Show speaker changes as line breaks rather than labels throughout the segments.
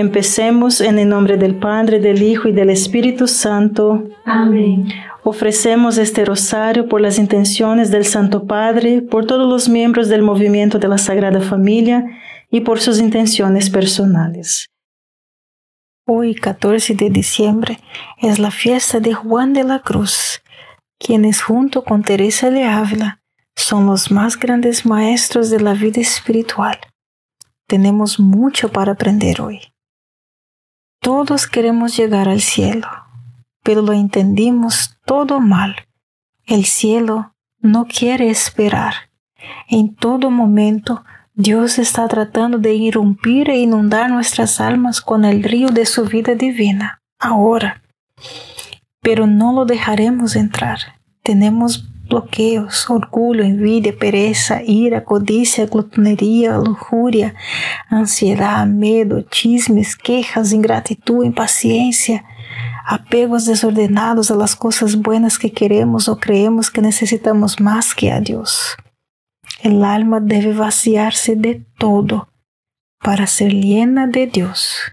Empecemos en el nombre del Padre, del Hijo y del Espíritu Santo.
Amén.
Ofrecemos este rosario por las intenciones del Santo Padre, por todos los miembros del movimiento de la Sagrada Familia y por sus intenciones personales. Hoy, 14 de diciembre, es la fiesta de Juan de la Cruz, quienes junto con Teresa de Ávila son los más grandes maestros de la vida espiritual. Tenemos mucho para aprender hoy. Todos queremos llegar al cielo pero lo entendimos todo mal. El cielo no quiere esperar. En todo momento, Dios está tratando de irrumpir e inundar nuestras almas con el río de su vida divina, ahora. Pero no lo dejaremos entrar. Tenemos bloqueos, orgullo, envidia, pereza, ira, codicia, glutonería, lujuria, ansiedad, miedo, chismes, quejas, ingratitud, impaciencia, apegos desordenados a las cosas buenas que queremos o creemos que necesitamos más que a Dios. El alma debe vaciarse de todo para ser llena de Dios.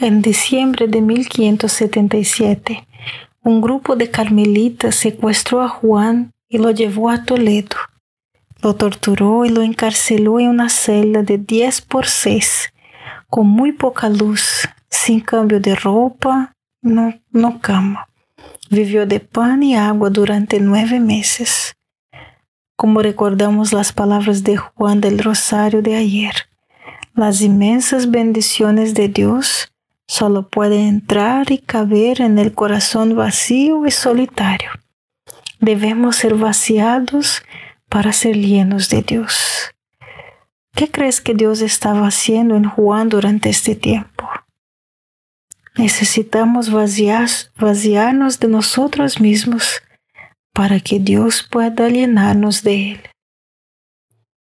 En diciembre de 1577, un grupo de carmelitas secuestró a Juan y lo llevó a Toledo. Lo torturó y lo encarceló en una celda de 10 por 6, con muy poca luz, sin cambio de ropa, no, cama. Vivió de pan y agua durante nueve meses. Como recordamos las palabras de Juan del Rosario de ayer, las inmensas bendiciones de Dios solo puede entrar y caber en el corazón vacío y solitario. Debemos ser vaciados para ser llenos de Dios. ¿Qué crees que Dios estaba haciendo en Juan durante este tiempo? Necesitamos vaciar, vaciarnos de nosotros mismos para que Dios pueda llenarnos de Él.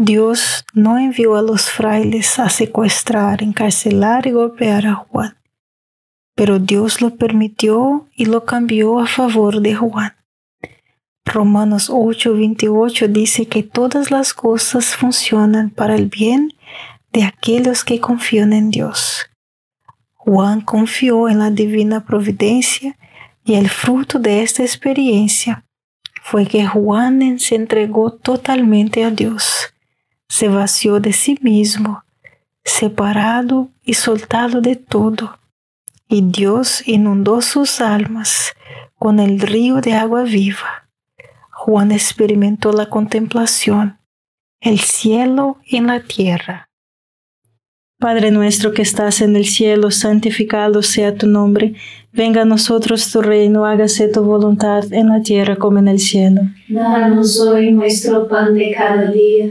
Dios no envió a los frailes a secuestrar, encarcelar y golpear a Juan, pero Dios lo permitió y lo cambió a favor de Juan. Romanos 8:28 dice que todas las cosas funcionan para el bien de aquellos que confían en Dios. Juan confió en la divina providencia y el fruto de esta experiencia fue que Juan se entregó totalmente a Dios se vació de sí mismo, separado y soltado de todo, y Dios inundó sus almas con el río de agua viva. Juan experimentó la contemplación, el cielo en la tierra.
Padre nuestro que estás en el cielo, santificado sea tu nombre, venga a nosotros tu reino, hágase tu voluntad en la tierra como en el cielo.
Danos hoy nuestro pan de cada día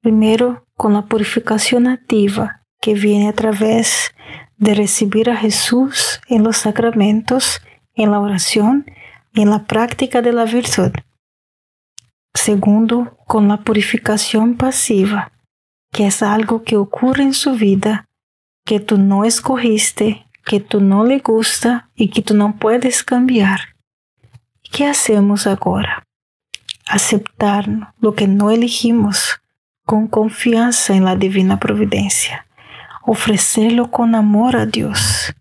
Primero, con la purificación activa que viene a través de recibir a Jesús en los sacramentos, en la oración y en la práctica de la virtud. Segundo, con la purificación pasiva, que es algo que ocurre en su vida, que tú no escogiste, que tú no le gusta y que tú no puedes cambiar. ¿Qué hacemos ahora? Aceptar lo que no elegimos con confianza en la divina providencia. Ofrecerlo con amor a Dios.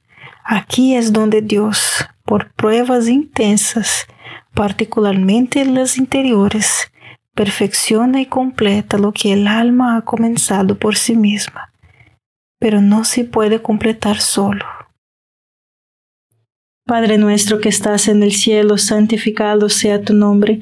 Aquí es donde Dios, por pruebas intensas, particularmente las interiores, perfecciona y completa lo que el alma ha comenzado por sí misma, pero no se puede completar solo.
Padre nuestro que estás en el cielo, santificado sea tu nombre,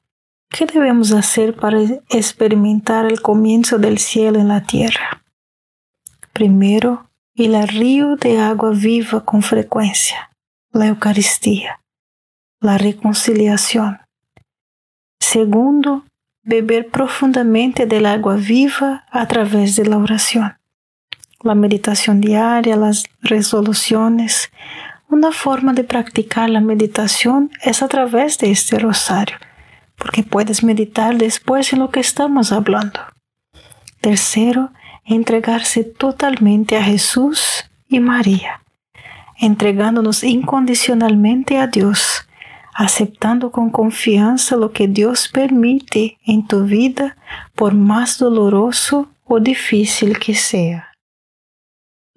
¿qué debemos hacer para experimentar el comienzo del cielo en la tierra? Primero, el río de agua viva con frecuencia, la Eucaristía, la reconciliación. Segundo, beber profundamente del agua viva a través de la oración. La meditación diaria, las resoluciones. Una forma de practicar la meditación es a través de este rosario, porque puedes meditar después en lo que estamos hablando. Tercero, entregarse totalmente a Jesús y María, entregándonos incondicionalmente a Dios aceptando con confianza lo que Dios permite en tu vida, por más doloroso o difícil que sea.